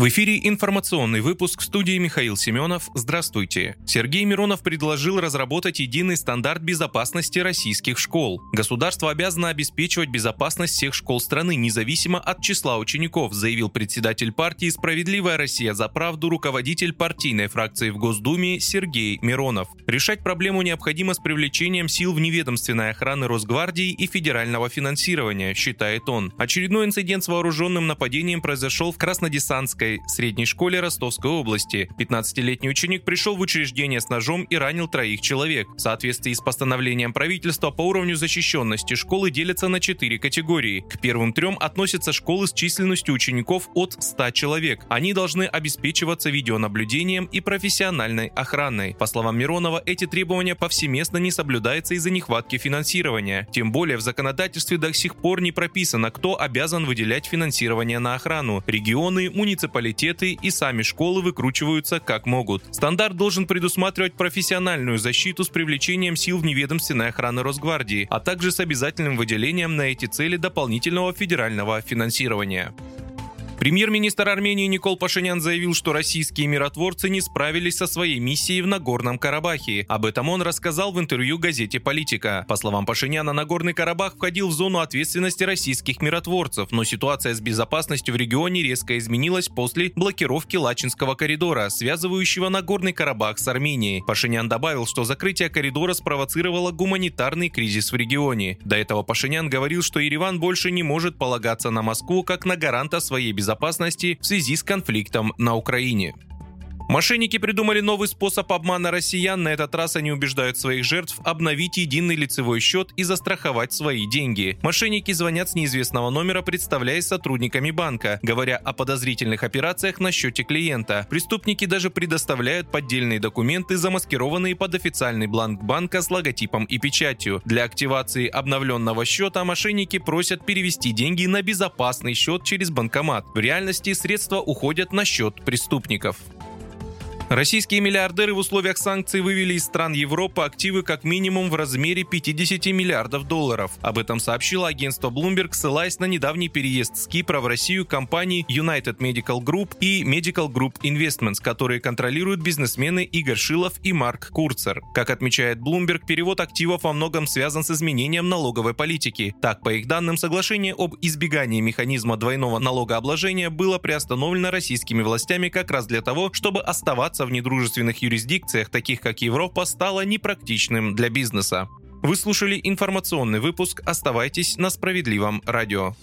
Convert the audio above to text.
В эфире информационный выпуск в студии Михаил Семенов. Здравствуйте. Сергей Миронов предложил разработать единый стандарт безопасности российских школ. Государство обязано обеспечивать безопасность всех школ страны, независимо от числа учеников, заявил председатель партии «Справедливая Россия за правду» руководитель партийной фракции в Госдуме Сергей Миронов. Решать проблему необходимо с привлечением сил вневедомственной охраны Росгвардии и федерального финансирования, считает он. Очередной инцидент с вооруженным нападением произошел в Краснодесантской Ростовской средней школе Ростовской области. 15-летний ученик пришел в учреждение с ножом и ранил троих человек. В соответствии с постановлением правительства по уровню защищенности школы делятся на четыре категории. К первым трем относятся школы с численностью учеников от 100 человек. Они должны обеспечиваться видеонаблюдением и профессиональной охраной. По словам Миронова, эти требования повсеместно не соблюдаются из-за нехватки финансирования. Тем более в законодательстве до сих пор не прописано, кто обязан выделять финансирование на охрану. Регионы, муниципалитеты муниципалитеты и сами школы выкручиваются как могут. Стандарт должен предусматривать профессиональную защиту с привлечением сил вневедомственной охраны Росгвардии, а также с обязательным выделением на эти цели дополнительного федерального финансирования. Премьер-министр Армении Никол Пашинян заявил, что российские миротворцы не справились со своей миссией в Нагорном Карабахе. Об этом он рассказал в интервью газете «Политика». По словам Пашиняна, Нагорный Карабах входил в зону ответственности российских миротворцев, но ситуация с безопасностью в регионе резко изменилась после блокировки Лачинского коридора, связывающего Нагорный Карабах с Арменией. Пашинян добавил, что закрытие коридора спровоцировало гуманитарный кризис в регионе. До этого Пашинян говорил, что Ереван больше не может полагаться на Москву как на гаранта своей безопасности безопасности в связи с конфликтом на Украине. Мошенники придумали новый способ обмана россиян. На этот раз они убеждают своих жертв обновить единый лицевой счет и застраховать свои деньги. Мошенники звонят с неизвестного номера, представляясь сотрудниками банка, говоря о подозрительных операциях на счете клиента. Преступники даже предоставляют поддельные документы, замаскированные под официальный бланк банка с логотипом и печатью. Для активации обновленного счета мошенники просят перевести деньги на безопасный счет через банкомат. В реальности средства уходят на счет преступников. Российские миллиардеры в условиях санкций вывели из стран Европы активы как минимум в размере 50 миллиардов долларов. Об этом сообщило агентство Bloomberg, ссылаясь на недавний переезд с Кипра в Россию компаний United Medical Group и Medical Group Investments, которые контролируют бизнесмены Игорь Шилов и Марк Курцер. Как отмечает Bloomberg, перевод активов во многом связан с изменением налоговой политики. Так, по их данным, соглашение об избегании механизма двойного налогообложения было приостановлено российскими властями как раз для того, чтобы оставаться оставаться в недружественных юрисдикциях, таких как Европа, стало непрактичным для бизнеса. Вы слушали информационный выпуск. Оставайтесь на справедливом радио.